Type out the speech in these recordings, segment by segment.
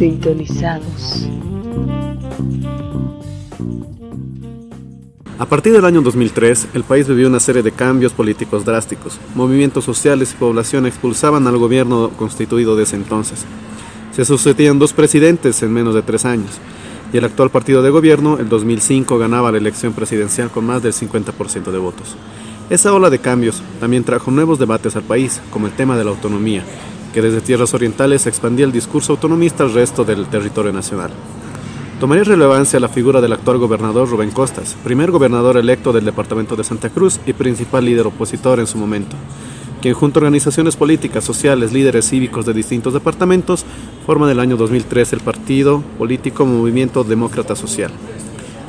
Sintonizados. A partir del año 2003, el país vivió una serie de cambios políticos drásticos. Movimientos sociales y población expulsaban al gobierno constituido desde entonces. Se sucedían dos presidentes en menos de tres años, y el actual partido de gobierno, el 2005, ganaba la elección presidencial con más del 50% de votos. Esa ola de cambios también trajo nuevos debates al país, como el tema de la autonomía, que desde tierras orientales expandía el discurso autonomista al resto del territorio nacional. Tomaría relevancia la figura del actual gobernador Rubén Costas, primer gobernador electo del departamento de Santa Cruz y principal líder opositor en su momento, quien junto a organizaciones políticas, sociales, líderes cívicos de distintos departamentos, forma en el año 2003 el partido político Movimiento Demócrata Social.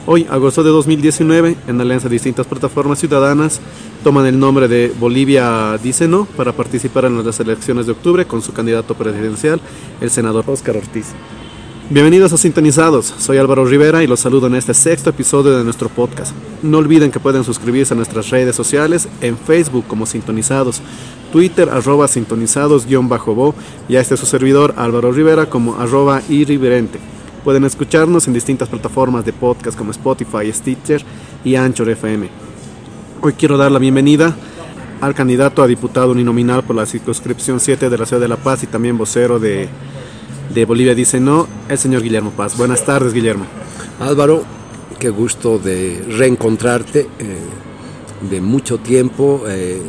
Hoy, agosto de 2019, en alianza de distintas plataformas ciudadanas, toman el nombre de Bolivia Dice No para participar en las elecciones de octubre con su candidato presidencial, el senador Óscar Ortiz. Bienvenidos a Sintonizados, soy Álvaro Rivera y los saludo en este sexto episodio de nuestro podcast. No olviden que pueden suscribirse a nuestras redes sociales en Facebook como Sintonizados, Twitter arroba sintonizados-bo y a este su servidor Álvaro Rivera como arroba irriverente. Pueden escucharnos en distintas plataformas de podcast como Spotify, Stitcher y Anchor FM. Hoy quiero dar la bienvenida al candidato a diputado uninominal por la circunscripción 7 de la ciudad de La Paz y también vocero de de Bolivia dice no, el señor Guillermo Paz. Buenas tardes, Guillermo. Álvaro, qué gusto de reencontrarte eh, de mucho tiempo. Eh, eh,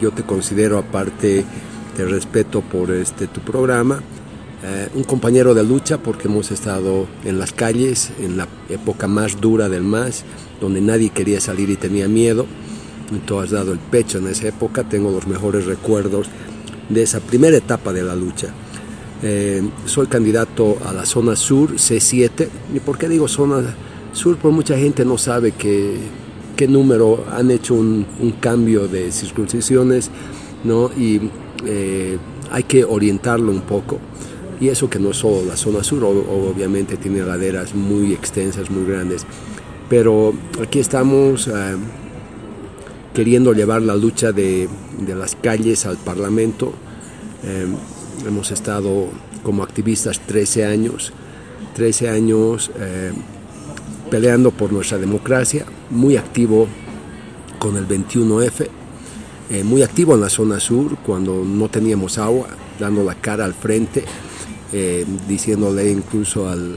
yo te considero, aparte, te respeto por este tu programa. Un compañero de lucha porque hemos estado en las calles en la época más dura del MAS, donde nadie quería salir y tenía miedo. Tú has dado el pecho en esa época. Tengo los mejores recuerdos de esa primera etapa de la lucha. Eh, soy candidato a la zona sur, C7. ¿Y por qué digo zona sur? Porque mucha gente no sabe qué, qué número han hecho un, cambio de circunscripciones, ¿no? Y eh, hay que orientarlo un poco. Y eso que no es solo la zona sur, obviamente tiene laderas muy extensas, muy grandes. Pero aquí estamos eh, queriendo llevar la lucha de, de, las calles al Parlamento. Hemos estado como activistas 13 años, 13 años eh, peleando por nuestra democracia, muy activo con el 21F, eh, muy activo en la zona sur cuando no teníamos agua, dando la cara al frente, eh, diciéndole incluso al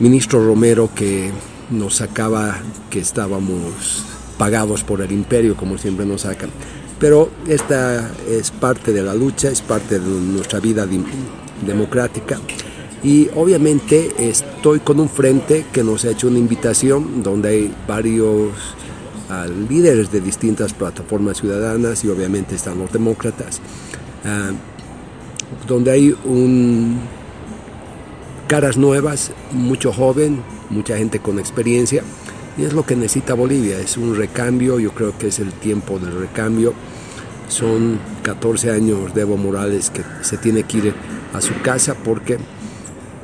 ministro Romero que nos sacaba que estábamos pagados por el imperio, como siempre nos sacan. Pero esta es parte de la lucha, es parte de nuestra vida democrática. Y obviamente estoy con un frente que nos ha hecho una invitación donde hay varios ah, líderes de distintas plataformas ciudadanas y obviamente están los demócratas, ah, donde hay un, caras nuevas, mucho joven, mucha gente con experiencia y es lo que necesita Bolivia, es un recambio, yo creo que es el tiempo del recambio. Son 14 años de Evo Morales que se tiene que ir a su casa porque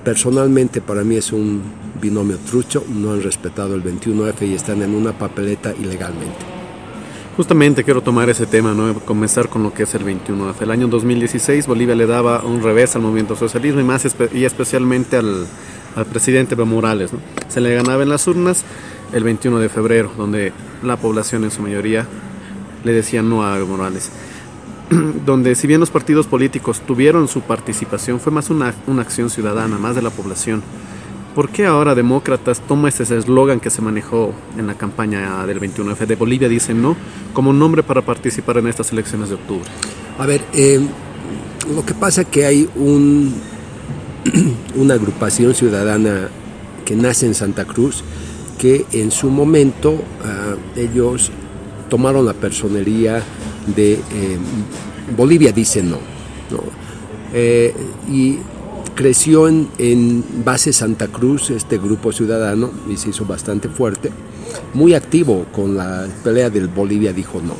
personalmente para mí es un binomio trucho, no han respetado el 21F y están en una papeleta ilegalmente. Justamente quiero tomar ese tema, ¿no? comenzar con lo que es el 21F. El año 2016 Bolivia le daba un revés al movimiento socialismo y más y especialmente al, al presidente Evo Morales. Se le ganaba en las urnas el 21 de febrero, donde la población en su mayoría le decía no a Evo Morales. donde si bien los partidos políticos tuvieron su participación, fue más una, una acción ciudadana, más de la población. ¿Por qué ahora Demócratas toma ese eslogan que se manejó en la campaña del 21F de Bolivia, dice no, como nombre para participar en estas elecciones de octubre? A ver, eh, lo que pasa es que hay un, una agrupación ciudadana que nace en Santa Cruz, que en su momento ah, ellos tomaron la personería de eh, Bolivia dice no, eh, y creció en, base Santa Cruz este grupo ciudadano y se hizo bastante fuerte, muy activo con la pelea del Bolivia dijo no.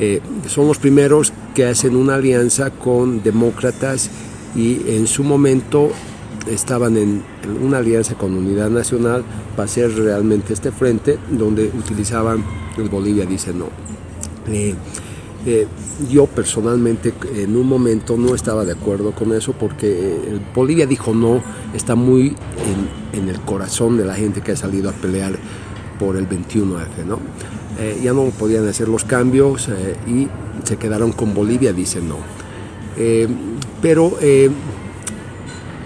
Eh, son los primeros que hacen una alianza con demócratas y en su momento estaban en una alianza con Unidad Nacional para hacer realmente este frente donde utilizaban el Bolivia dice no. Eh, Eh, yo personalmente en un momento no estaba de acuerdo con eso porque eh, Bolivia dijo no, está muy en, el corazón de la gente que ha salido a pelear por el 21F. ¿no? Eh, ya no podían hacer los cambios y se quedaron con Bolivia, dice no. pero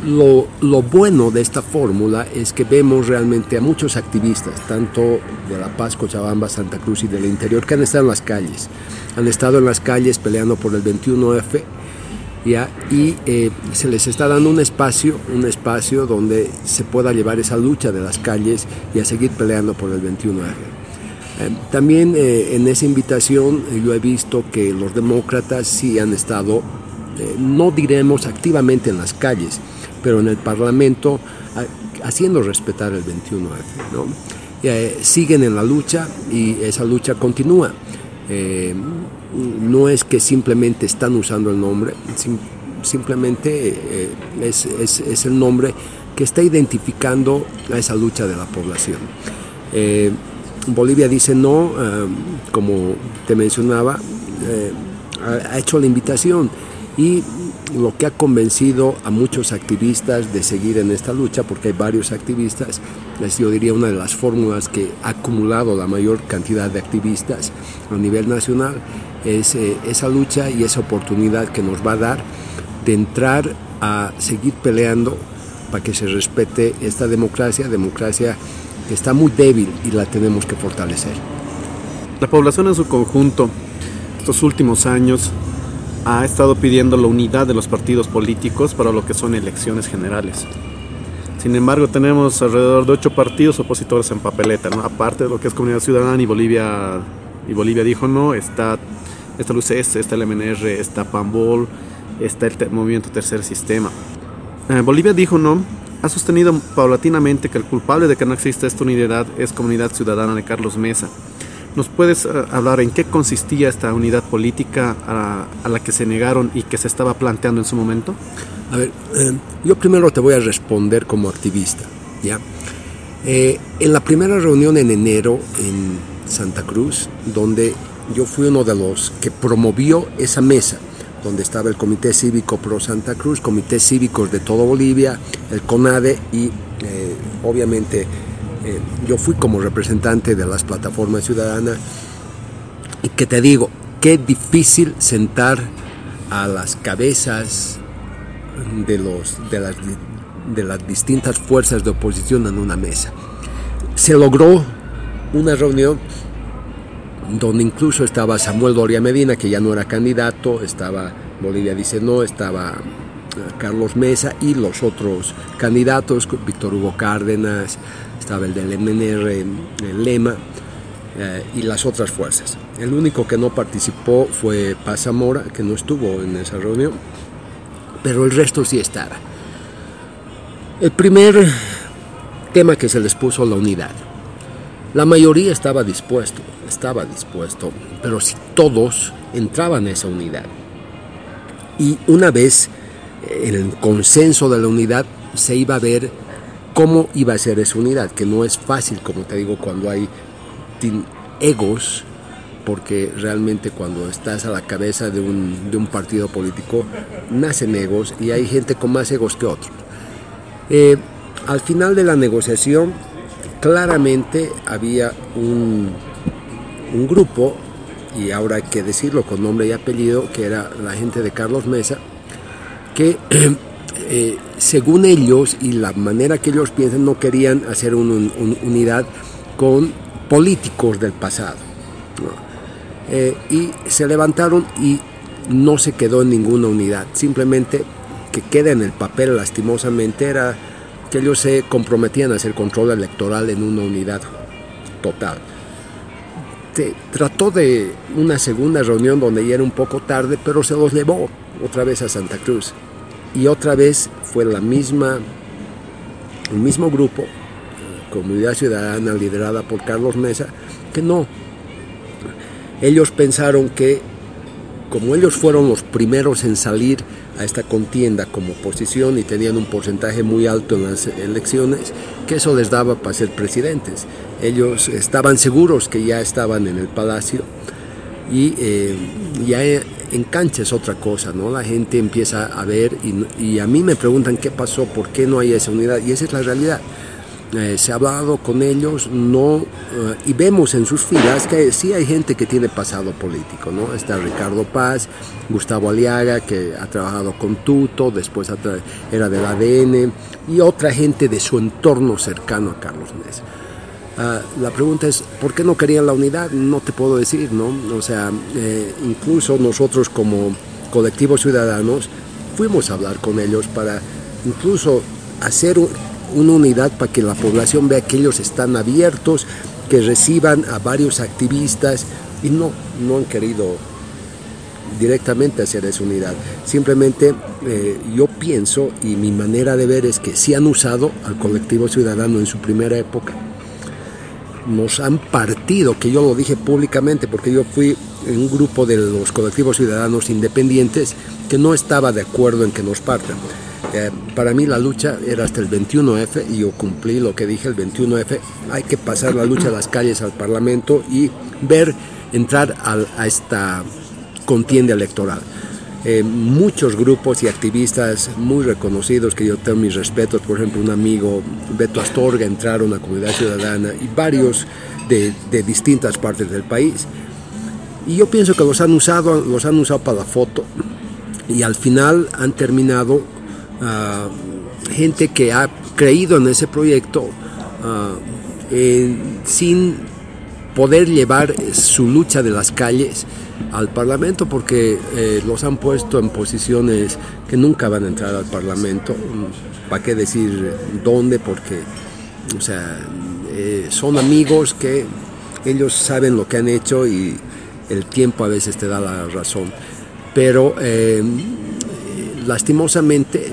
lo, lo, bueno de esta fórmula es que vemos realmente a muchos activistas, tanto de La Paz, Cochabamba, Santa Cruz y del interior, que han estado en las calles. Han estado en las calles peleando por el 21F ¿ya? y eh, se les está dando un espacio, un espacio donde se pueda llevar esa lucha de las calles y a seguir peleando por el 21F. Eh, también eh, en esa invitación yo he visto que los demócratas sí han estado, no diremos activamente en las calles, pero en el Parlamento haciendo respetar el 21F. ¿no? Eh, siguen en la lucha y esa lucha continúa. Eh, no es que simplemente están usando el nombre, simplemente eh, es, es, el nombre que está identificando a esa lucha de la población. Bolivia dice no, como te mencionaba, ha hecho la invitación y lo que ha convencido a muchos activistas de seguir en esta lucha, porque hay varios activistas, es yo diría una de las fórmulas que ha acumulado la mayor cantidad de activistas a nivel nacional, es eh, esa lucha y esa oportunidad que nos va a dar de entrar a seguir peleando para que se respete esta democracia, democracia que está muy débil y la tenemos que fortalecer. La población en su conjunto, estos últimos años, ha estado pidiendo la unidad de los partidos políticos para lo que son elecciones generales. Sin embargo, tenemos alrededor de ocho partidos opositores en papeleta, ¿no? aparte de lo que es Comunidad Ciudadana y Bolivia, y Bolivia dijo no, está, está el UCS, está el MNR, está PAMBOL, está el Movimiento Tercer Sistema. Eh, Bolivia dijo no, ha sostenido paulatinamente que el culpable de que no exista esta unidad es Comunidad Ciudadana de Carlos Mesa ¿Nos puedes eh, hablar en qué consistía esta unidad política a, la que se negaron y que se estaba planteando en su momento? A ver, eh, yo primero te voy a responder como activista, ¿ya? Eh, en la primera reunión en enero en Santa Cruz, donde yo fui uno de los que promovió esa mesa, donde estaba el Comité Cívico Pro Santa Cruz, Comités Cívicos de todo Bolivia, el CONADE y obviamente eh, yo fui como representante de las plataformas ciudadanas y que te digo, qué difícil sentar a las cabezas de, los, de, las, de las distintas fuerzas de oposición en una mesa. Se logró una reunión donde incluso estaba Samuel Doria Medina, que ya no era candidato, estaba Bolivia dice no, estaba Carlos Mesa y los otros candidatos, Víctor Hugo Cárdenas, estaba el del MNR, el Lema eh, y las otras fuerzas. El único que no participó fue Paz Zamora, que no estuvo en esa reunión, pero el resto sí estaba. El primer tema que se les puso la unidad. La mayoría estaba dispuesto, estaba dispuesto, pero si todos entraban en esa unidad. Y una vez el consenso de la unidad se iba a ver cómo iba a ser esa unidad, que no es fácil, como te digo, cuando hay egos, porque realmente cuando estás a la cabeza de un, de un partido político, nacen egos y hay gente con más egos que otros. Eh, al final de la negociación, claramente había un, un grupo, y ahora hay que decirlo con nombre y apellido, que era la gente de Carlos Mesa, que Eh, según ellos y la manera que ellos piensan, no querían hacer una unidad con políticos del pasado. Eh, y se levantaron y no se quedó en ninguna unidad. Simplemente que queda en el papel, lastimosamente, era que ellos se comprometían a hacer control electoral en una unidad total. Trató de una segunda reunión donde ya era un poco tarde, pero se los llevó otra vez a Santa Cruz y otra vez fue la misma, el mismo grupo, Comunidad Ciudadana liderada por Carlos Mesa, que no. Ellos pensaron que como ellos fueron los primeros en salir a esta contienda como oposición y tenían un porcentaje muy alto en las elecciones, que eso les daba para ser presidentes. Ellos estaban seguros que ya estaban en el palacio Y eh, ya en cancha es otra cosa, ¿no? La gente empieza a ver y, a mí me preguntan qué pasó, por qué no hay esa unidad. Y esa es la realidad. Eh, se ha hablado con ellos, no, eh, y vemos en sus filas que sí hay gente que tiene pasado político, ¿no? Está Ricardo Paz, Gustavo Aliaga, que ha trabajado con Tuto, después era del ADN, y otra gente de su entorno cercano a Carlos Mesa. Ah, la pregunta es, ¿por qué no querían la unidad? No te puedo decir, ¿no? O sea, eh, incluso nosotros como colectivos ciudadanos fuimos a hablar con ellos para incluso hacer una unidad para que la población vea que ellos están abiertos, que reciban a varios activistas y no, no han querido directamente hacer esa unidad. Simplemente eh, yo pienso y mi manera de ver es que sí han usado al colectivo ciudadano en su primera época nos han partido, que yo lo dije públicamente porque yo fui en un grupo de los colectivos ciudadanos independientes que no estaba de acuerdo en que nos partan. Eh, para mí la lucha era hasta el 21F y yo cumplí lo que dije el 21F. Hay que pasar la lucha a las calles, al Parlamento y ver entrar a esta contienda electoral. Eh, muchos grupos y activistas muy reconocidos que yo tengo mis respetos, por ejemplo un amigo Beto Astorga entraron a comunidad ciudadana y varios de, distintas partes del país. Y yo pienso que los han usado, los han usado para la foto y al final han terminado ah, gente que ha creído en ese proyecto ah, sin poder llevar su lucha de las calles al Parlamento porque eh, los han puesto en posiciones que nunca van a entrar al Parlamento. ¿Para qué decir dónde? Porque, o sea, eh, son amigos que ellos saben lo que han hecho y el tiempo a veces te da la razón. Pero eh, lastimosamente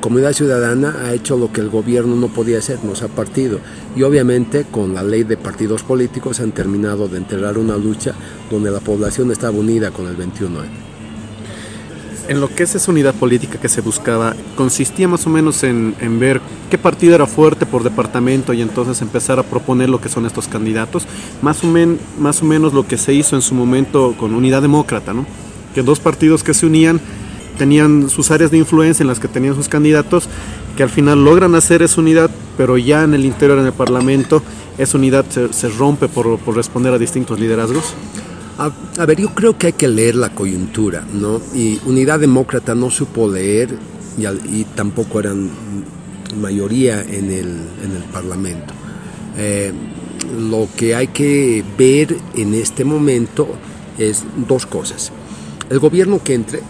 Comunidad Ciudadana ha hecho lo que el gobierno no podía hacer, nos ha partido. Y obviamente con la ley de partidos políticos han terminado de enterrar una lucha donde la población estaba unida con el 21 En lo que es esa unidad política que se buscaba, consistía más o menos en, ver qué partido era fuerte por departamento y entonces empezar a proponer lo que son estos candidatos. Más o, más o menos lo que se hizo en su momento con Unidad Demócrata, ¿no? que dos partidos que se unían tenían sus áreas de influencia en las que tenían sus candidatos, que al final logran hacer esa unidad, pero ya en el interior, en el Parlamento, esa unidad se, rompe por, por, responder a distintos liderazgos? A, ver, yo creo que hay que leer la coyuntura, ¿no? Y Unidad Demócrata no supo leer y, y tampoco eran mayoría en el, en el Parlamento. Eh, lo que hay que ver en este momento es dos cosas. El gobierno que entre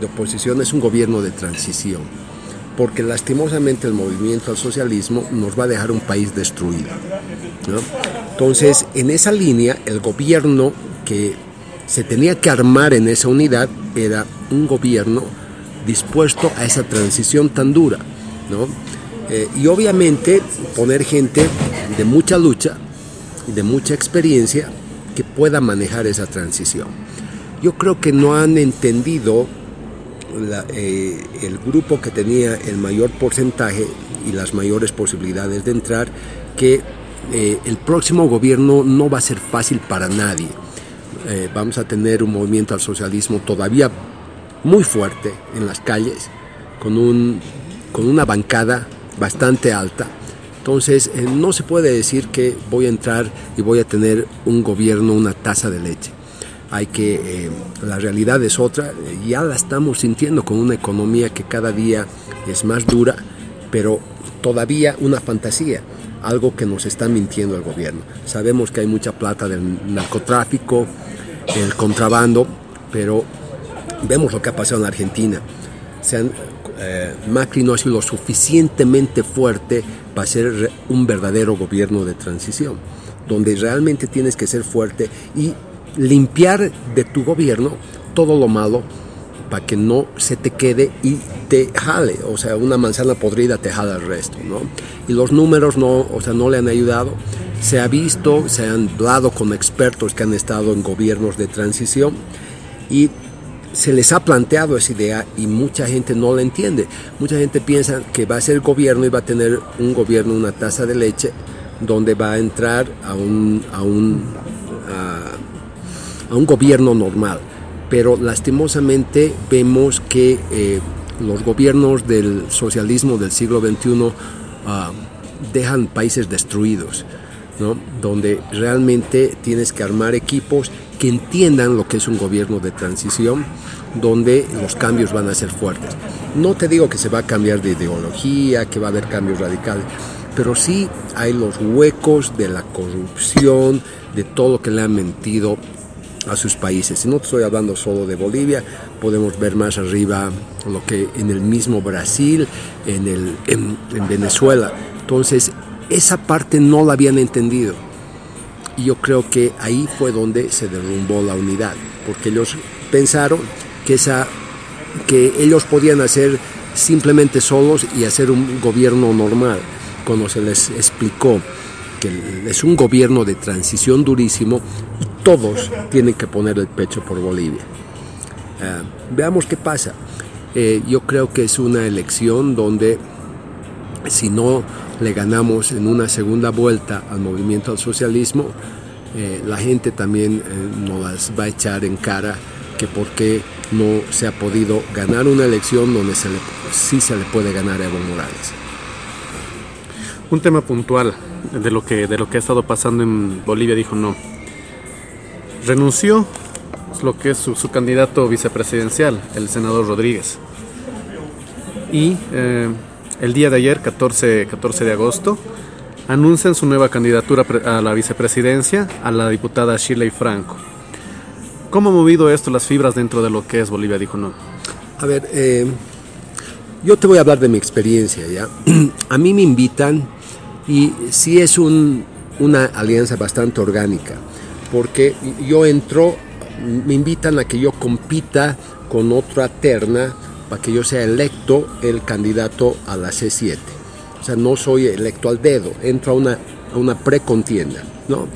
de oposición es un gobierno de transición, porque lastimosamente el movimiento al socialismo nos va a dejar un país destruido. Entonces, en esa línea, el gobierno que se tenía que armar en esa unidad era un gobierno dispuesto a esa transición tan dura. Eh, y obviamente poner gente de mucha lucha y de mucha experiencia que pueda manejar esa transición. Yo creo que no han entendido eh, el grupo que tenía el mayor porcentaje y las mayores posibilidades de entrar, que eh, el próximo gobierno no va a ser fácil para nadie. Eh, vamos a tener un movimiento al socialismo todavía muy fuerte en las calles, con, un, con una bancada bastante alta. Entonces, no se puede decir que voy a entrar y voy a tener un gobierno, una taza de leche hay que, eh, la realidad es otra, ya la estamos sintiendo con una economía que cada día es más dura, pero todavía una fantasía, algo que nos está mintiendo el gobierno. Sabemos que hay mucha plata del narcotráfico, el contrabando, pero vemos lo que ha pasado en Argentina. Eh, Macri no ha sido lo suficientemente fuerte para ser un verdadero gobierno de transición, donde realmente tienes que ser fuerte y limpiar de tu gobierno todo lo malo para que no se te quede y te jale, o sea, una manzana podrida te jala el resto, ¿no? Y los números no, o sea, no le han ayudado. Se ha visto, se han hablado con expertos que han estado en gobiernos de transición y se les ha planteado esa idea y mucha gente no la entiende. Mucha gente piensa que va a ser gobierno y va a tener un gobierno, una taza de leche, donde va a entrar a un, a un a un gobierno normal. Pero lastimosamente vemos que eh, los gobiernos del socialismo del siglo XXI ah, dejan países destruidos, ¿no? donde realmente tienes que armar equipos que entiendan lo que es un gobierno de transición, donde los cambios van a ser fuertes. No te digo que se va a cambiar de ideología, que va a haber cambios radicales, pero sí hay los huecos de la corrupción, de todo lo que le han mentido a sus países. No estoy hablando solo de Bolivia, podemos ver más arriba lo que en el mismo Brasil, en, el, en, Venezuela. Entonces, esa parte no la habían entendido. Y yo creo que ahí fue donde se derrumbó la unidad, porque ellos pensaron que, esa, que ellos podían hacer simplemente solos y hacer un gobierno normal, cuando se les explicó que es un gobierno de transición durísimo todos tienen que poner el pecho por Bolivia. Ah, veamos qué pasa. Eh, yo creo que es una elección donde si no le ganamos en una segunda vuelta al movimiento al socialismo, eh, la gente también eh, nos va a echar en cara que por qué no se ha podido ganar una elección donde sí se le puede ganar a Evo Morales. Un tema puntual de lo que, de lo que ha estado pasando en Bolivia dijo no. Renunció lo que es su, candidato vicepresidencial, el senador Rodríguez. Y eh, el día de ayer, 14, 14 de agosto, anuncian su nueva candidatura a la vicepresidencia a la diputada Shirley Franco. ¿Cómo ha movido esto las fibras dentro de lo que es Bolivia? Dijo no. A ver, eh, yo te voy a hablar de mi experiencia, ¿ya? A mí me invitan y sí es una alianza bastante orgánica, porque yo entro, me invitan a que yo compita con otra terna para que yo sea electo el candidato a la C7. O sea, no soy electo al dedo, entro a una, a una precontienda, ¿no?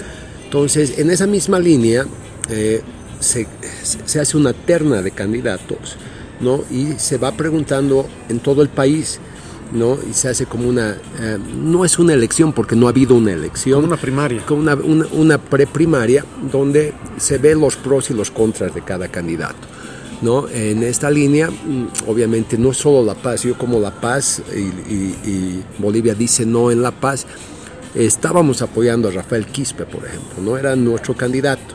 Entonces, en esa misma línea eh, se, se, hace una terna de candidatos, ¿no? Y se va preguntando en todo el país, ¿no? Y se hace como una, eh, no es una elección porque no ha habido una elección. Como una primaria. Como una, una, una preprimaria donde se ven los pros y los contras de cada candidato. ¿no? En esta línea, mm, obviamente, no es solo La Paz, yo como La Paz y, Bolivia dice no en La Paz, estábamos apoyando a Rafael Quispe, por ejemplo, ¿no? Era nuestro candidato.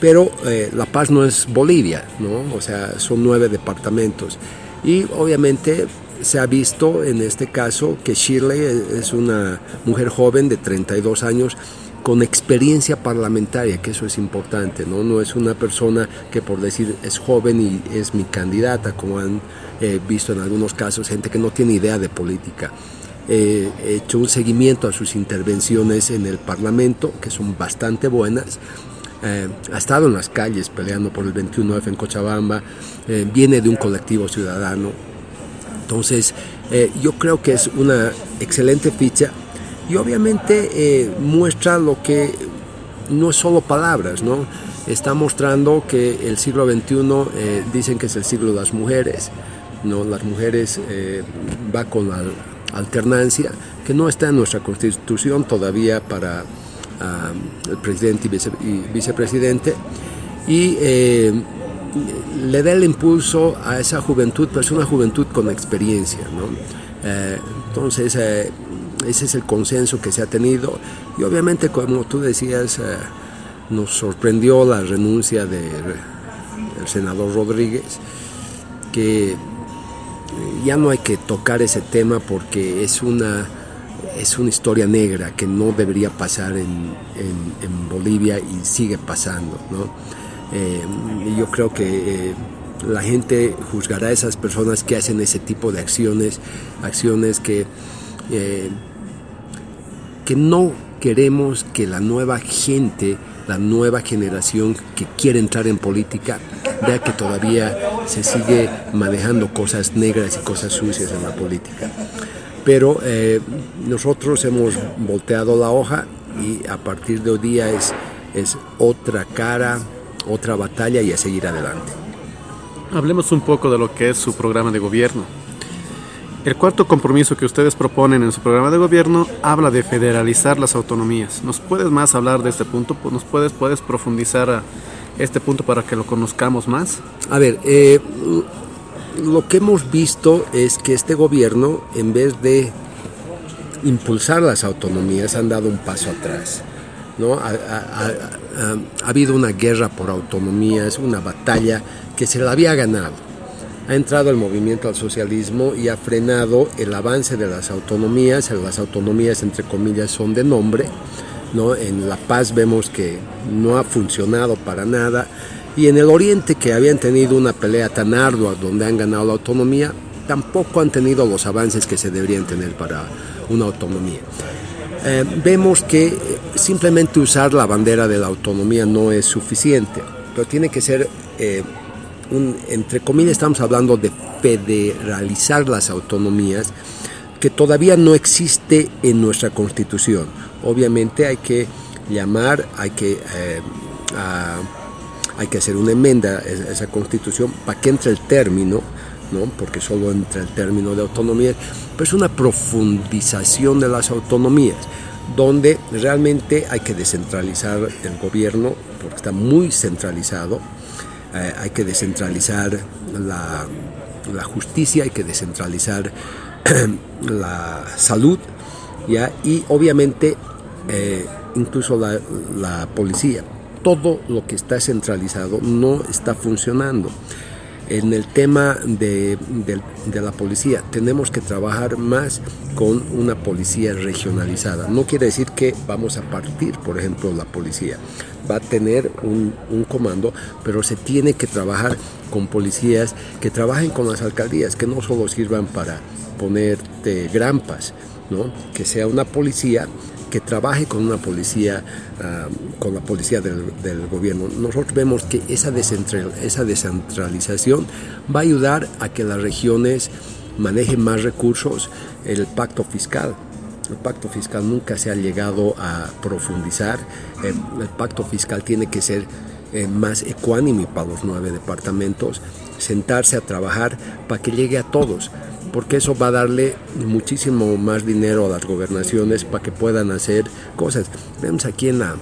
Pero eh, La Paz no es Bolivia, ¿no? O sea, son nueve departamentos. Y obviamente se ha visto en este caso que Shirley es una mujer joven de 32 años con experiencia parlamentaria, que eso es importante, ¿no? No es una persona que por decir es joven y es mi candidata, como han eh, visto en algunos casos, gente que no tiene idea de política. he hecho un seguimiento a sus intervenciones en el Parlamento, que son bastante buenas. Eh, ha estado en las calles peleando por el 21F en Cochabamba, eh, viene de un colectivo ciudadano, entonces, eh, yo creo que es una excelente ficha y obviamente eh, muestra lo que no es solo palabras, ¿no? Está mostrando que el siglo XXI eh, dicen que es el siglo de las mujeres, ¿no? Las mujeres va con la alternancia que no está en nuestra constitución todavía para ah, el presidente y, vicepresidente y le da el impulso a esa juventud, pero es una juventud con experiencia. ¿no? Eh, entonces, eh, ese es el consenso que se ha tenido y obviamente, como tú decías, eh, nos sorprendió la renuncia del senador Rodríguez, que ya no hay que tocar ese tema porque es una es una historia negra que no debería pasar en, en, en Bolivia y sigue pasando. ¿no? Eh, yo creo que eh, la gente juzgará a esas personas que hacen ese tipo de acciones, acciones que, eh, que no queremos que la nueva gente, la nueva generación que quiere entrar en política, vea que todavía se sigue manejando cosas negras y cosas sucias en la política. Pero nosotros hemos volteado la hoja y a partir de hoy día es, es otra cara, otra batalla y a seguir adelante. Hablemos un poco de lo que es su programa de gobierno. El cuarto compromiso que ustedes proponen en su programa de gobierno habla de federalizar las autonomías. ¿Nos puedes más hablar de este punto? ¿Nos puedes, puedes profundizar este punto para que lo conozcamos más? A ver, eh, lo que hemos visto es que este gobierno, en vez de impulsar las autonomías, han dado un paso atrás. ¿no? Ha, ha, habido una guerra por autonomías, una batalla que se la había ganado. Ha entrado el movimiento al socialismo y ha frenado el avance de las autonomías. Las autonomías, entre comillas, son de nombre. ¿no? En La Paz vemos que no ha funcionado para nada. Y en el Oriente, que habían tenido una pelea tan ardua donde han ganado la autonomía, tampoco han tenido los avances que se deberían tener para una autonomía. Eh, vemos que simplemente usar la bandera de la autonomía no es suficiente, pero tiene que ser, eh, un, entre comillas, estamos hablando de federalizar las autonomías, que todavía no existe en nuestra constitución. Obviamente hay que llamar, hay que, eh, hay que hacer una enmienda a esa constitución para que entre el término porque solo entra el término de autonomía, pero es una profundización de las autonomías, donde realmente hay que descentralizar el gobierno, porque está muy centralizado, eh, hay que descentralizar la, justicia, hay que descentralizar la salud, ¿ya? y obviamente eh, incluso la policía. Todo lo que está centralizado no está funcionando en el tema de, la policía, tenemos que trabajar más con una policía regionalizada. No quiere decir que vamos a partir, por ejemplo, la policía. Va a tener un, comando, pero se tiene que trabajar con policías que trabajen con las alcaldías, que no solo sirvan para ponerte grampas, ¿no? que sea una policía que trabaje con una policía, ah, con la policía del, gobierno. Nosotros vemos que esa, descentralización va a ayudar a que las regiones manejen más recursos, el pacto fiscal. El pacto fiscal nunca se ha llegado a profundizar. El, pacto fiscal tiene que ser eh, más ecuánime para los nueve departamentos, sentarse a trabajar para que llegue a todos porque eso va a darle muchísimo más dinero a las gobernaciones para que puedan hacer cosas. Vemos aquí en la,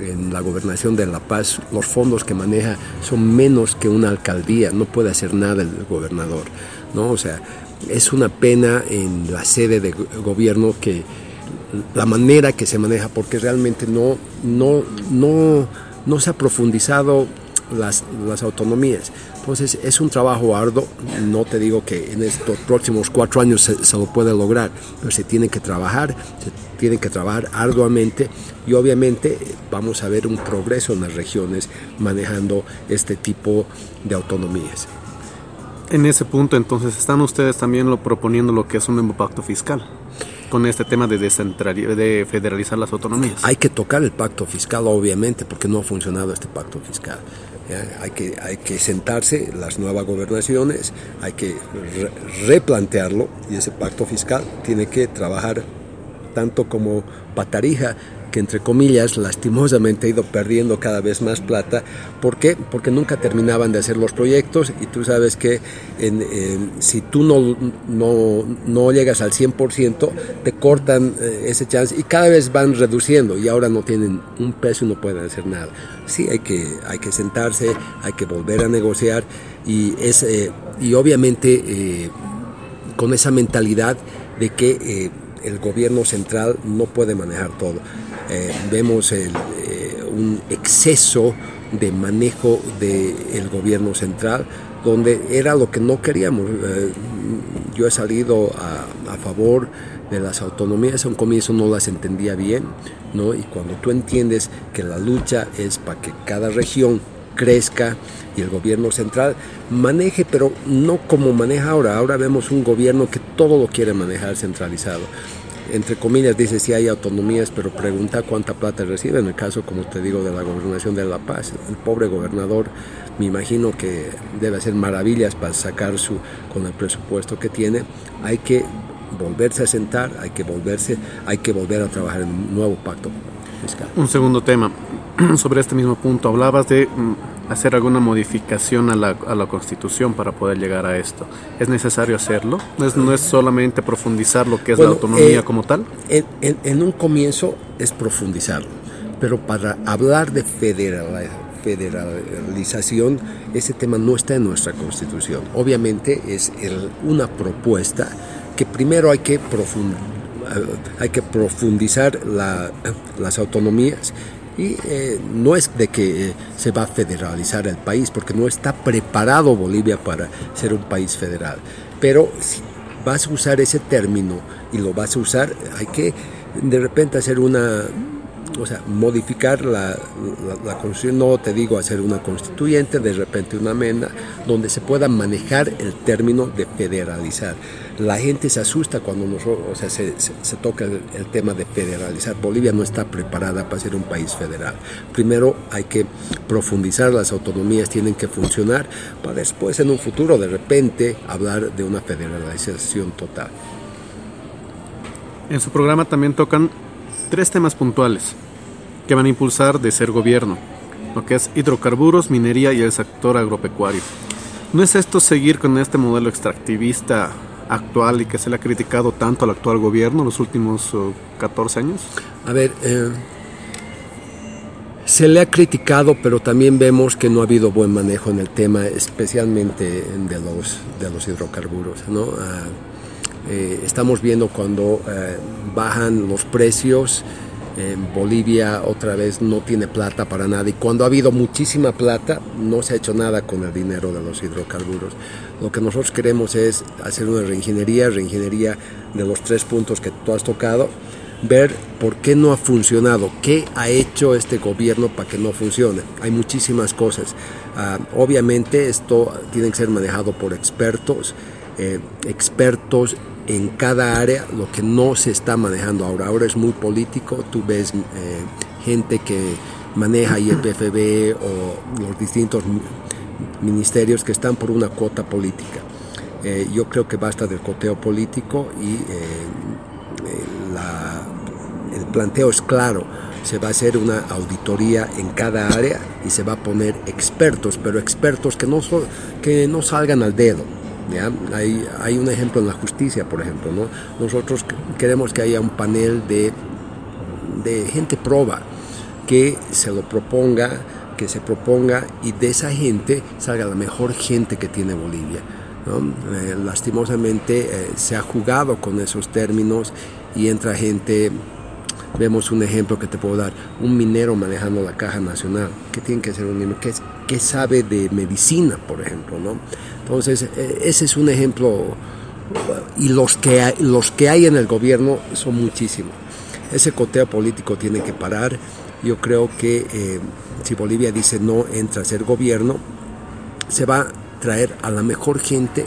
en la gobernación de La Paz, los fondos que maneja son menos que una alcaldía, no puede hacer nada el gobernador, ¿no? O sea, es una pena en la sede de gobierno que la manera que se maneja, porque realmente no, no, no, no se ha profundizado las, las autonomías. Entonces es un trabajo arduo, no te digo que en estos próximos cuatro años se, lo puede lograr, pero se tiene que trabajar, se tiene que trabajar arduamente y obviamente vamos a ver un progreso en las regiones manejando este tipo de autonomías. En ese punto entonces están ustedes también lo proponiendo lo que es un nuevo pacto fiscal con este tema de, de federalizar las autonomías. Hay que tocar el pacto fiscal, obviamente, porque no ha funcionado este pacto fiscal. Hay, que, hay que sentarse las nuevas gobernaciones, hay que replantearlo y ese pacto fiscal tiene que trabajar tanto como Patarija que entre comillas lastimosamente ha ido perdiendo cada vez más plata. ¿Por qué? Porque nunca terminaban de hacer los proyectos y tú sabes que si tú no, no, no, llegas al 100%, te cortan eh, ese chance y cada vez van reduciendo y ahora no tienen un peso y no pueden hacer nada. Sí, hay que, hay que sentarse, hay que volver a negociar y, es, eh, y obviamente eh, con esa mentalidad de que el gobierno central no puede manejar todo. Eh, vemos eh, un exceso de manejo del gobierno central, donde era lo que no queríamos. Eh, yo he salido a, a, favor de las autonomías, a un comienzo no las entendía bien, ¿no? y cuando tú entiendes que la lucha es para que cada región crezca y el gobierno central maneje, pero no como maneja ahora. Ahora vemos un gobierno que todo lo quiere manejar centralizado entre comillas, dice si hay autonomías, pero pregunta cuánta plata recibe. En el caso, como te digo, de la gobernación de La Paz, el pobre gobernador, me imagino que debe hacer maravillas para sacar su, con el presupuesto que tiene. Hay que volverse a sentar, hay que volverse, hay que volver a trabajar en un nuevo pacto fiscal. Un segundo tema sobre este mismo punto. Hablabas de mm, hacer alguna modificación a la, a la, Constitución para poder llegar a esto. ¿Es necesario hacerlo? ¿No es, no es solamente profundizar lo que es la autonomía eh, como tal? En, en, un comienzo es profundizarlo, pero para hablar de federalización, ese tema no está en nuestra constitución. Obviamente es una propuesta que primero hay que, hay que profundizar las autonomías y eh, no es de que eh, se va a federalizar el país, porque no está preparado Bolivia para ser un país federal. Pero si vas a usar ese término y lo vas a usar, hay que de repente hacer una o sea, modificar la, la, constitución, no te digo hacer una constituyente, de repente una amenda, donde se pueda manejar el término de federalizar. La gente se asusta cuando se, se, toca el, el, tema de federalizar. Bolivia no está preparada para ser un país federal. Primero hay que profundizar, las autonomías tienen que funcionar, para después en un futuro de repente hablar de una federalización total. En su programa también tocan tres temas puntuales que van a impulsar de ser gobierno, lo que es hidrocarburos, minería y el sector agropecuario. ¿No es esto seguir con este modelo extractivista actual y que se le ha criticado tanto al actual gobierno en los últimos 14 años? A ver, eh, se le ha criticado, pero también vemos que no ha habido buen manejo en el tema, especialmente de los, de los hidrocarburos. ¿no? Ah, eh, estamos viendo cuando eh, bajan los precios, Bolivia otra vez no tiene plata para nada y cuando ha habido muchísima plata no se ha hecho nada con el dinero de los hidrocarburos. Lo que nosotros queremos es hacer una reingeniería, reingeniería de los tres puntos que tú has tocado, ver por qué no ha funcionado, qué ha hecho este gobierno para que no funcione. Hay muchísimas cosas. Ah, obviamente esto tiene que ser manejado por expertos, eh, expertos en cada área lo que no se está manejando ahora. Ahora es muy político, tú ves eh, gente que maneja IEPFB o los distintos ministerios que están por una cuota política. Eh, yo creo que basta del coteo político y eh, el planteo es claro. Se va a hacer una auditoría en cada área y se va a poner expertos, pero expertos que no, que no salgan al dedo hay, hay, un ejemplo en la justicia, por ejemplo. ¿no? Nosotros queremos que haya un panel de, de gente proba que se lo proponga, que se proponga y de esa gente salga la mejor gente que tiene Bolivia. Eh, lastimosamente eh, se ha jugado con esos términos y entra gente, vemos un ejemplo que te puedo dar, un minero manejando la caja nacional, ¿qué tiene que ser un minero? ¿Qué, qué sabe de medicina, por ejemplo? ¿no? Entonces, eh, ese es un ejemplo, y los que, hay, los que hay en el gobierno son muchísimos. Ese coteo político tiene que parar. Yo creo que eh, si Bolivia dice no entra a ser gobierno, se va a traer a la mejor gente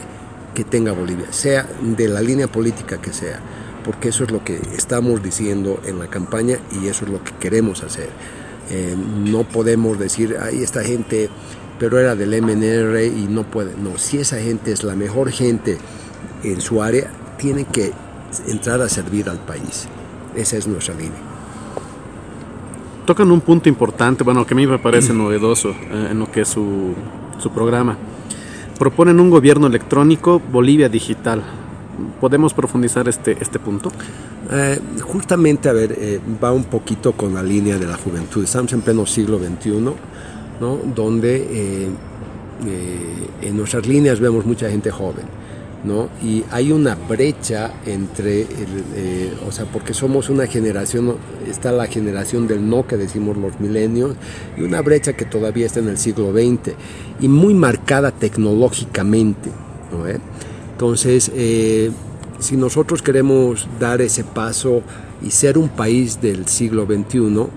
que tenga Bolivia, sea de la línea política que sea, porque eso es lo que estamos diciendo en la campaña y eso es lo que queremos hacer. Eh, no podemos decir, ahí esta gente pero era del MNR y no puede. No, si esa gente es la mejor gente en su área, tiene que entrar a servir al país. Esa es nuestra línea. Tocan un punto importante, bueno, que a mí me parece novedoso eh, en lo que es su, su programa. Proponen un gobierno electrónico Bolivia digital. ¿Podemos profundizar este, este punto? Eh, justamente, a ver, eh, va un poquito con la línea de la juventud. Estamos en pleno siglo XXI donde eh, en nuestras líneas vemos mucha gente joven. ¿no? Y hay una brecha entre, o sea, porque somos una generación, está la generación del no que decimos los milenios, y una brecha que todavía está en el siglo XX y muy marcada tecnológicamente. Entonces, si nosotros queremos dar ese paso y ser un país del siglo XXI,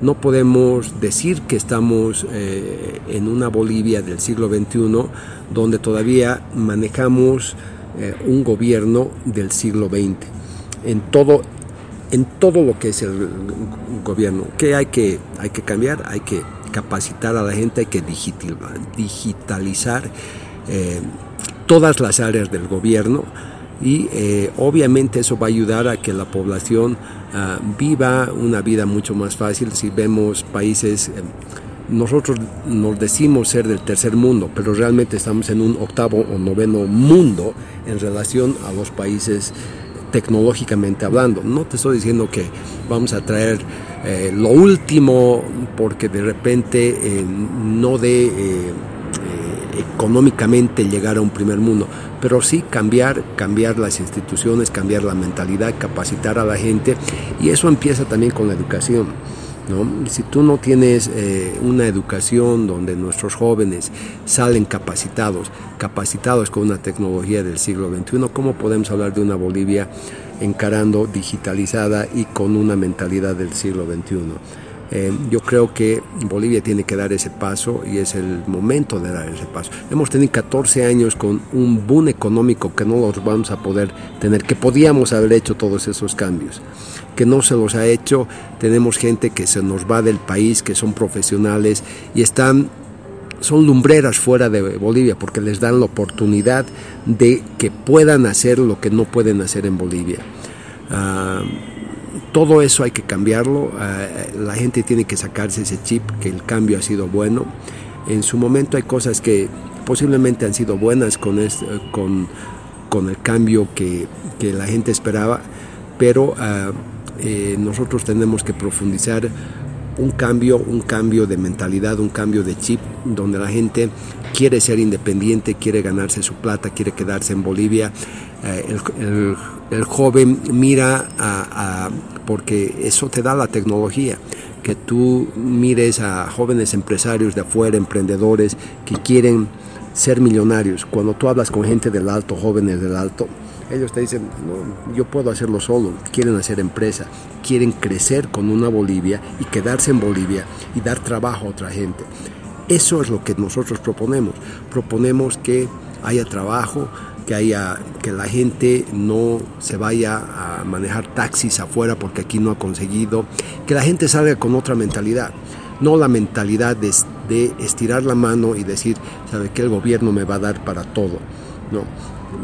no podemos decir que estamos eh, en una Bolivia del siglo XXI donde todavía manejamos eh, un gobierno del siglo XX. En todo, en todo lo que es el gobierno, que hay que, hay que cambiar, hay que capacitar a la gente, hay que digitalizar eh, todas las áreas del gobierno y obviamente eso va a ayudar a que la población Ah, viva una vida mucho más fácil si vemos países, eh, nosotros nos decimos ser del tercer mundo, pero realmente estamos en un octavo o noveno mundo en relación a los países tecnológicamente hablando. No te estoy diciendo que vamos a traer eh, lo último porque de repente eh, no de eh, económicamente llegar a un primer mundo, pero sí cambiar, cambiar las instituciones, cambiar la mentalidad, capacitar a la gente y eso empieza también con la educación. Si tú no tienes una educación donde nuestros jóvenes salen capacitados, capacitados con una tecnología del siglo XXI, ¿cómo podemos hablar de una Bolivia encarando digitalizada y con una mentalidad del siglo XXI. Eh, yo creo que Bolivia tiene que dar ese paso y es el momento de dar ese paso. Hemos tenido 14 años con un boom económico que no los vamos a poder tener, que podíamos haber hecho todos esos cambios, que no se los ha hecho. Tenemos gente que se nos va del país, que son profesionales y están son lumbreras fuera de Bolivia porque les dan la oportunidad de que puedan hacer lo que no pueden hacer en Bolivia. Ah, todo eso hay que cambiarlo, ah, la gente tiene que sacarse ese chip que el cambio ha sido bueno. En su momento hay cosas que posiblemente han sido buenas con, con, con el cambio que, que, la gente esperaba, pero ah, eh, nosotros tenemos que profundizar un cambio, un cambio de mentalidad, un cambio de chip, donde la gente quiere ser independiente, quiere ganarse su plata, quiere quedarse en Bolivia. Eh, el, joven mira a, porque eso te da la tecnología, que tú mires a jóvenes empresarios de afuera, emprendedores que quieren ser millonarios. Cuando tú hablas con gente del alto, jóvenes del alto, ellos te dicen, no, yo puedo hacerlo solo, quieren hacer empresa, quieren crecer con una Bolivia y quedarse en Bolivia y dar trabajo a otra gente. Eso es lo que nosotros proponemos. Proponemos que haya trabajo, que haya que la gente no se vaya a manejar taxis afuera porque aquí no ha conseguido, que la gente salga con otra mentalidad, no la mentalidad de, estirar la mano y decir, sabe que el gobierno me va a dar para todo. No,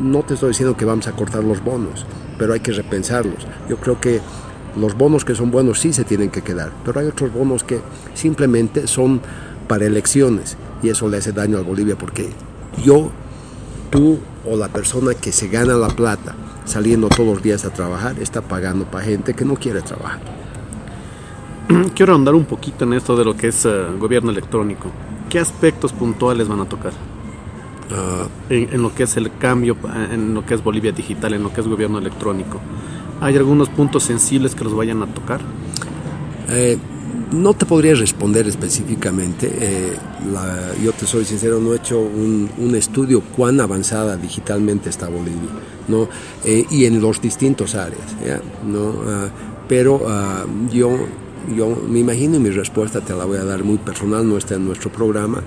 no te estoy diciendo que vamos a cortar los bonos, pero hay que repensarlos. Yo creo que los bonos que son buenos sí se tienen que quedar, pero hay otros bonos que simplemente son para elecciones y eso le hace daño a Bolivia porque yo, tú o la persona que se gana la plata saliendo todos los días a trabajar está pagando para gente que no quiere trabajar. Quiero andar un poquito en esto de lo que es eh, gobierno electrónico. ¿Qué aspectos puntuales van a tocar? Ah. en, lo que es el cambio, en lo que es Bolivia digital, en lo que es gobierno electrónico. ¿Hay algunos puntos sensibles que los vayan a tocar? Eh, no te podría responder específicamente. Eh, yo te soy sincero, no he hecho un, estudio cuán avanzada digitalmente está Bolivia, ¿no? Eh, y en los distintos áreas, ¿no? Ah, pero ah, yo, yo me imagino y mi respuesta te la voy a dar muy personal, no está en nuestro programa.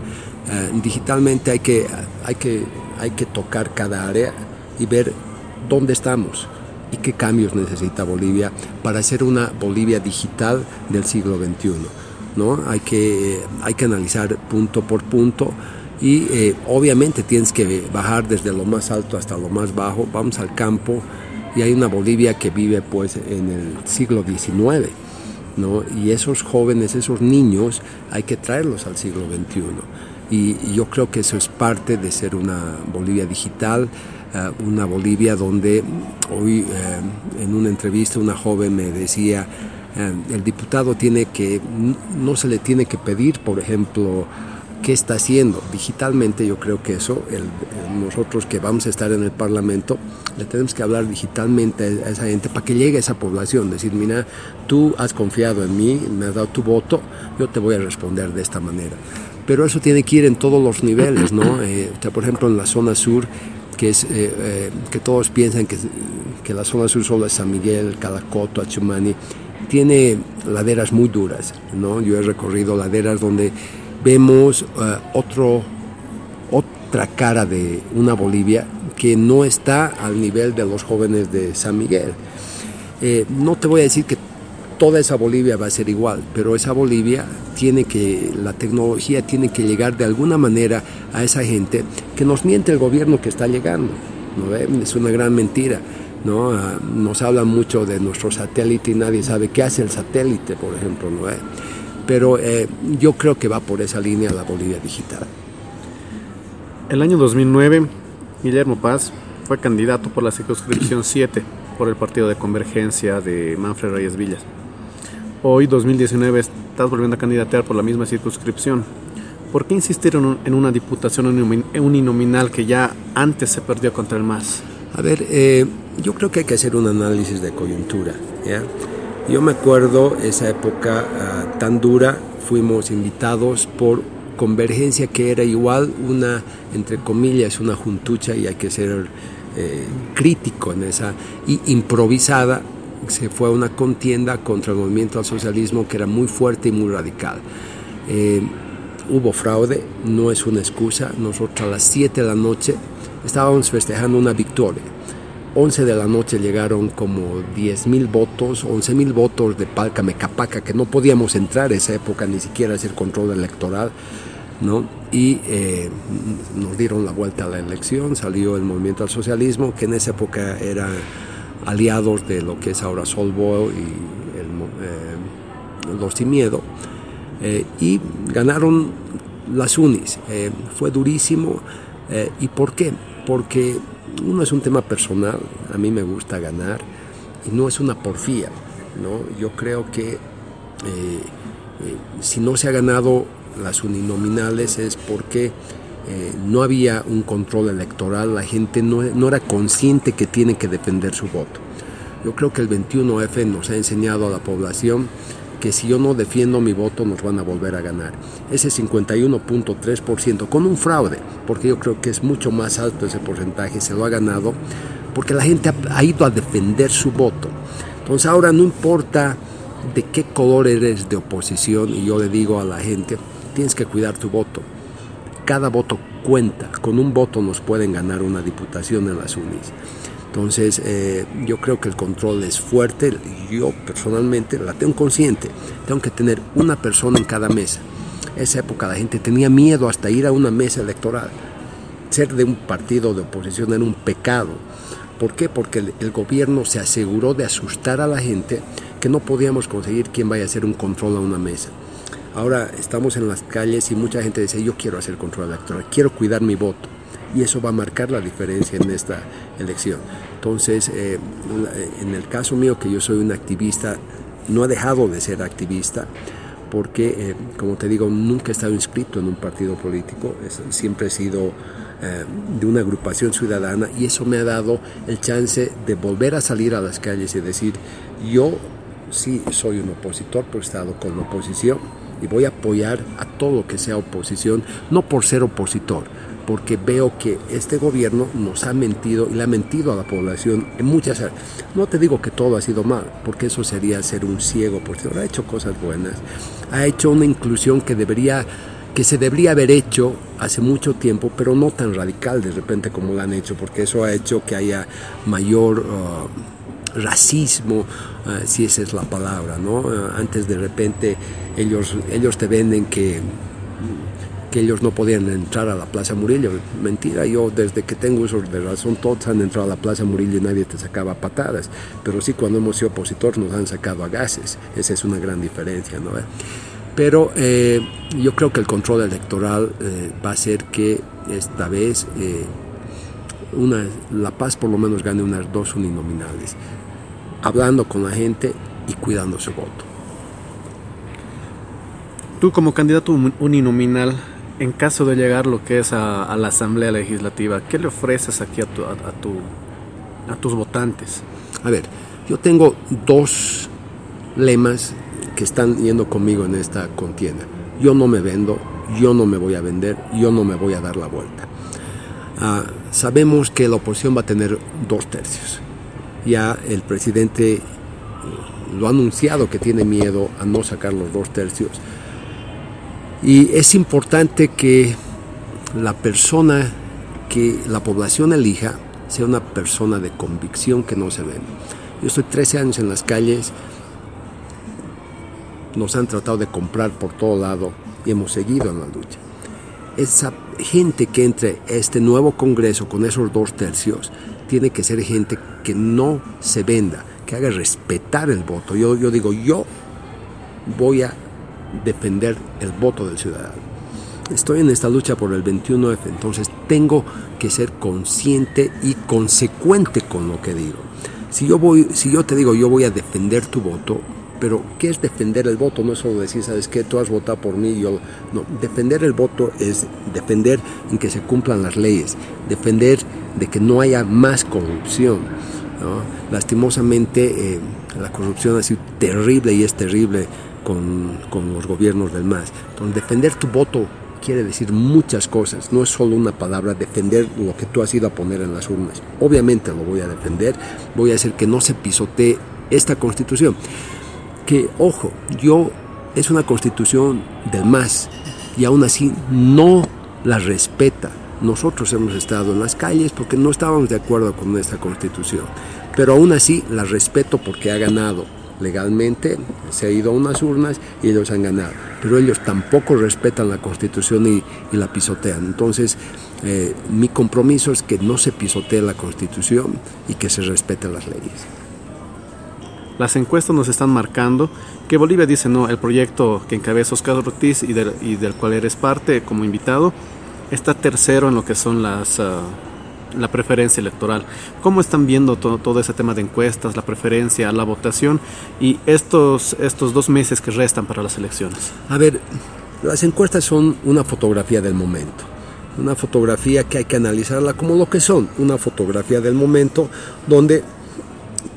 Ah, digitalmente hay que, hay, que, hay que tocar cada área y ver dónde estamos y qué cambios necesita Bolivia para ser una Bolivia digital del siglo XXI. ¿no? Hay, que, hay que analizar punto por punto y eh, obviamente tienes que bajar desde lo más alto hasta lo más bajo. Vamos al campo y hay una Bolivia que vive pues en el siglo XIX. ¿no? Y esos jóvenes, esos niños, hay que traerlos al siglo XXI. y yo creo que eso es parte de ser una Bolivia digital. Eh, una Bolivia donde hoy eh, en una entrevista una joven me decía, eh, el diputado tiene que, no se le tiene que pedir, por ejemplo, qué está haciendo. Digitalmente yo creo que eso, nosotros que vamos a estar en el Parlamento, le tenemos que hablar digitalmente a esa gente para que llegue a esa población. Decir, mira, tú has confiado en mí, me has dado tu voto, yo te voy a responder de esta manera. Pero eso tiene que ir en todos los niveles, ¿no? por ejemplo, en la zona sur que, es, eh, eh, que todos piensan que, que, la zona sur solo es San Miguel, Calacoto, Achumani, tiene laderas muy duras. ¿no? Yo he recorrido laderas donde vemos eh, otro, otra cara de una Bolivia que no está al nivel de los jóvenes de San Miguel. no te voy a decir que toda esa Bolivia va a ser igual, pero esa Bolivia tiene que, la tecnología tiene que llegar de alguna manera a esa gente que nos miente el gobierno que está llegando. ¿no? Es una gran mentira. ¿no? Ah, nos hablan mucho de nuestro satélite y nadie sabe qué hace el satélite, por ejemplo. ¿no? Pero eh, yo creo que va por esa línea la Bolivia digital. El año 2009, Guillermo Paz fue candidato por la circunscripción 7 por el partido de convergencia de Manfred Reyes Villas. Hoy, 2019, estás volviendo a candidatear por la misma circunscripción. ¿Por qué insistir en una diputación uninominal que ya antes se perdió contra el MAS? A ver, eh, yo creo que hay que hacer un análisis de coyuntura. ¿ya? Yo me acuerdo esa época ah, tan dura, fuimos invitados por Convergencia, que era igual una, entre comillas, una juntucha y hay que ser eh, crítico en esa, y improvisada, se fue a una contienda contra el movimiento al socialismo que era muy fuerte y muy radical. Eh, hubo fraude, no es una excusa. Nosotros a las 7 de la noche estábamos festejando una victoria. 11 de la noche llegaron como 10 mil votos, 11 mil votos de Palca Mecapaca, que no podíamos entrar esa época ni siquiera hacer control electoral, ¿no? Y eh, nos dieron la vuelta a la elección, salió el movimiento al socialismo, que en esa época era aliados de lo que es ahora Solvo y el, eh, los Sin Miedo, eh, y ganaron las unis. Eh, fue durísimo. ¿Y por qué? Porque uno es un tema personal, a mí me gusta ganar, y no es una porfía. ¿no? Yo creo que si no se ha ganado las uninominales es porque no había un control electoral, la gente no, no, era consciente que tiene que defender su voto. Yo creo que el 21F nos ha enseñado a la población que si yo no defiendo mi voto nos van a volver a ganar. Ese 51.3% con un fraude, porque yo creo que es mucho más alto ese porcentaje, se lo ha ganado, porque la gente ha, ido a defender su voto. Entonces ahora no importa de qué color eres de oposición, y yo le digo a la gente, tienes que cuidar tu voto. Cada voto cuenta, con un voto nos pueden ganar una diputación en las UNIS. Entonces, eh, yo creo que el control es fuerte. Yo personalmente la tengo consciente. Tengo que tener una persona en cada mesa. Esa época la gente tenía miedo hasta ir a una mesa electoral. Ser de un partido de oposición era un pecado. ¿Por qué? Porque el, el gobierno se aseguró de asustar a la gente que no podíamos conseguir quien vaya a hacer un control a una mesa. Ahora estamos en las calles y mucha gente dice, yo quiero hacer control electoral, quiero cuidar mi voto y eso va a marcar la diferencia en esta elección. Entonces, eh, en el caso mío, que yo soy un activista, no he dejado de ser activista porque, eh, como te digo, nunca he estado inscrito en un partido político, siempre he sido eh, de una agrupación ciudadana y eso me ha dado el chance de volver a salir a las calles y decir, yo sí soy un opositor, pero he estado con la oposición y voy a apoyar a todo que sea oposición, no por ser opositor, porque veo que este gobierno nos ha mentido y le ha mentido a la población en muchas áreas. No te digo que todo ha sido mal, porque eso sería ser un ciego, porque ha hecho cosas buenas, ha hecho una inclusión que debería que se debería haber hecho hace mucho tiempo, pero no tan radical de repente como lo han hecho, porque eso ha hecho que haya mayor uh, racismo, uh, si esa es la palabra, ¿no? Uh, antes de repente ellos, ellos te venden que que ellos no podían entrar a la Plaza Murillo. Mentira, yo desde que tengo uso de razón, todos han entrado a la Plaza Murillo y nadie te sacaba patadas. Pero sí, cuando hemos sido opositores nos han sacado a gases. Esa es una gran diferencia, ¿no? Pero eh, yo creo que el control electoral eh, va a hacer que esta vez eh, una, La Paz por lo menos gane unas dos uninominales, hablando con la gente y cuidando su voto. Tú como candidato uninominal, en caso de llegar lo que es a, la Asamblea Legislativa, ¿qué le ofreces aquí a, tu, a, tus votantes? A ver, yo tengo dos lemas que están yendo conmigo en esta contienda. Yo no me vendo, yo no me voy a vender, yo no me voy a dar la vuelta. Ah, sabemos que la oposición va a tener dos tercios. Ya el presidente lo ha anunciado que tiene miedo a no sacar los dos tercios y es importante que la persona que la población elija sea una persona de convicción que no se ven. Yo estoy 13 años en las calles, nos han tratado de comprar por todo lado y hemos seguido en la lucha. Esa gente que entre este nuevo Congreso con esos dos tercios tiene que ser gente que no se venda, que haga respetar el voto. Yo, digo, yo voy a defender el voto del ciudadano. Estoy en esta lucha por el 21F, entonces tengo que ser consciente y consecuente con lo que digo. Si yo, te digo yo voy a defender tu voto, pero ¿qué es defender el voto? No es solo decir, ¿sabes qué? Tú has votado por mí. No, defender el voto es defender en que se cumplan las leyes, defender de que no haya más corrupción. Lastimosamente, eh, la corrupción ha sido terrible y es terrible con, con los gobiernos del MAS. Entonces, defender tu voto quiere decir muchas cosas, no es solo una palabra defender lo que tú has ido a poner en las urnas. Obviamente lo voy a defender, voy a hacer que no se pisotee esta constitución. Que, ojo, yo es una constitución del MAS y aún así no la respeta. Nosotros hemos estado en las calles porque no estábamos de acuerdo con esta constitución, pero aún así la respeto porque ha ganado legalmente, se ha ido a unas urnas y ellos han ganado. Pero ellos tampoco respetan la constitución y, la pisotean. Entonces, eh, mi compromiso es que no se pisotee la constitución y que se respeten las leyes. Las encuestas nos están marcando que Bolivia dice no, el proyecto que encabeza Oscar Ortiz y del, y del cual eres parte como invitado, está tercero en lo que son las... Ah, la preferencia electoral. ¿Cómo están viendo todo, todo, ese tema de encuestas, la preferencia, la votación y estos, estos dos meses que restan para las elecciones? A ver, las encuestas son una fotografía del momento. Una fotografía que hay que analizarla como lo que son, una fotografía del momento donde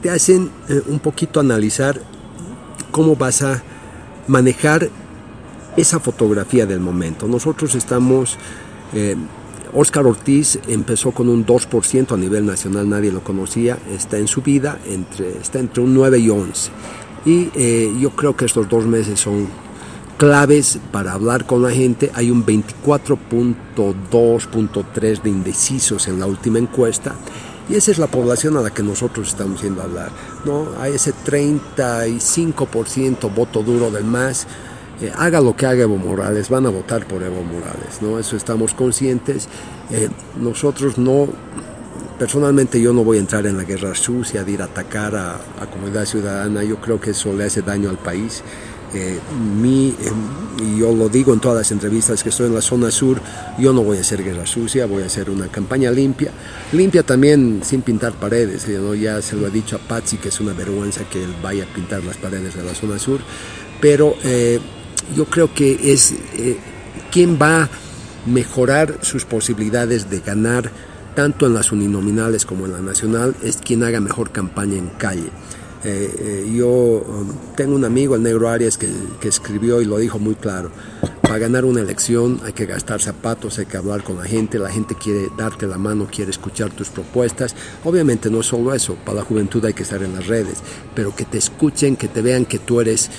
te hacen eh, un poquito analizar cómo vas a manejar esa fotografía del momento. Nosotros estamos eh, Óscar Ortiz empezó con un 2% a nivel nacional, nadie lo conocía, está en su vida, entre, está entre un 9 y 11. Y eh, yo creo que estos dos meses son claves para hablar con la gente. Hay un 24.2.3 de indecisos en la última encuesta. Y esa es la población a la que nosotros estamos yendo a hablar. ¿no? Hay ese 35% voto duro del MAS, eh, haga lo que haga Evo Morales, van a votar por Evo Morales, ¿no? Eso estamos conscientes. Eh, nosotros no, personalmente yo no voy a entrar en la guerra sucia de ir a atacar a, a comunidad ciudadana, yo creo que eso le hace daño al país. Eh, mi, y yo lo digo en todas las entrevistas que estoy en la zona sur, yo no voy a hacer guerra sucia, voy a hacer una campaña limpia, limpia también sin pintar paredes, ya se lo he dicho a Patsy que es una vergüenza que él vaya a pintar las paredes de la zona sur, pero yo creo que es eh, quien va a mejorar sus posibilidades de ganar tanto en las uninominales como en la nacional, es quien haga mejor campaña en calle. Eh, eh, yo um, tengo un amigo, el negro Arias, que, que, escribió y lo dijo muy claro. Para ganar una elección hay que gastar zapatos, hay que hablar con la gente, la gente quiere darte la mano, quiere escuchar tus propuestas. Obviamente no solo eso, para la juventud hay que estar en las redes, pero que te escuchen, que te vean que tú eres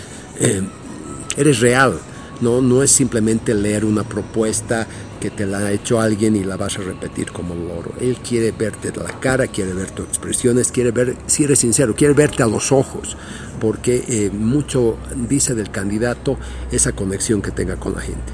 eres real, ¿no? No es simplemente leer una propuesta que te la ha hecho alguien y la vas a repetir como loro. Él quiere verte la cara, quiere ver tus expresiones, quiere ver si eres sincero, quiere verte a los ojos, porque eh, mucho dice del candidato esa conexión que tenga con la gente.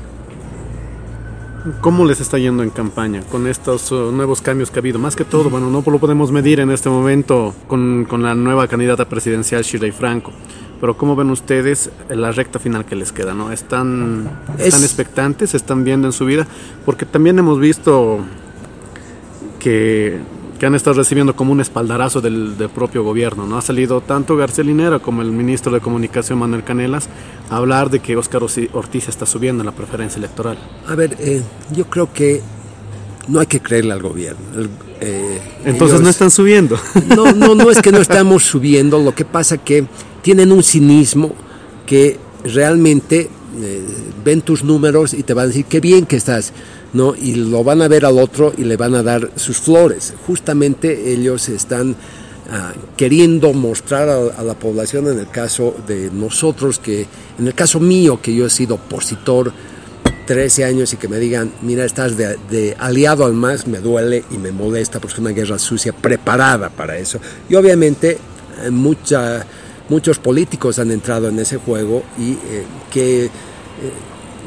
¿Cómo les está yendo en campaña con estos uh, nuevos cambios que ha habido? Más que todo, bueno, no lo podemos medir en este momento con, con la nueva candidata presidencial, Shirley Franco pero ¿cómo ven ustedes la recta final que les queda? ¿no? ¿Están, ¿Están expectantes? ¿Están viendo en su vida? Porque también hemos visto que, que han estado recibiendo como un espaldarazo del, del, propio gobierno. ¿no? Ha salido tanto García Linera como el ministro de Comunicación Manuel Canelas a hablar de que Óscar Ortiz está subiendo en la preferencia electoral. A ver, eh, yo creo que no hay que creerle al gobierno. Eh, Entonces no están subiendo. No, no, no es que no estamos subiendo, lo que pasa que tienen un cinismo que realmente eh, ven tus números y te van a decir qué bien que estás, ¿no? Y lo van a ver al otro y le van a dar sus flores. Justamente ellos están ah, queriendo mostrar a, la población, en el caso de nosotros, que en el caso mío, que yo he sido opositor 13 años y que me digan, mira, estás de, de aliado al más, me duele y me molesta porque es una guerra sucia preparada para eso. Y obviamente eh, mucha muchos políticos han entrado en ese juego y eh, que eh,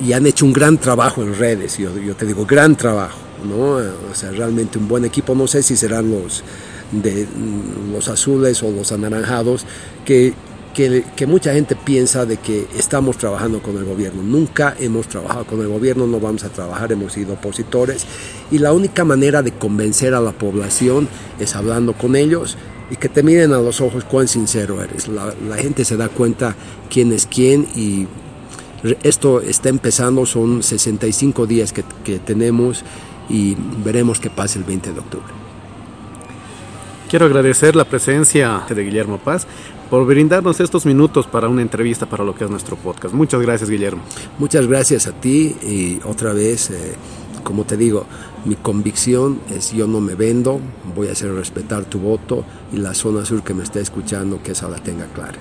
y han hecho un gran trabajo en redes, yo, yo, te digo, gran trabajo, ¿no? O sea, realmente un buen equipo, no sé si serán los de mm, los azules o los anaranjados, que, que, que, mucha gente piensa de que estamos trabajando con el gobierno. Nunca hemos trabajado con el gobierno, no vamos a trabajar, hemos sido opositores y la única manera de convencer a la población es hablando con ellos y que te miren a los ojos cuán sincero eres. La, la gente se da cuenta quién es quién y esto está empezando, son 65 días que, que tenemos y veremos qué pasa el 20 de octubre. Quiero agradecer la presencia de Guillermo Paz por brindarnos estos minutos para una entrevista para lo que es nuestro podcast. Muchas gracias, Guillermo. Muchas gracias a ti y otra vez, eh, como te digo, mi convicción es yo no me vendo, voy a hacer respetar tu voto y la zona sur que me está escuchando que esa la tenga clara.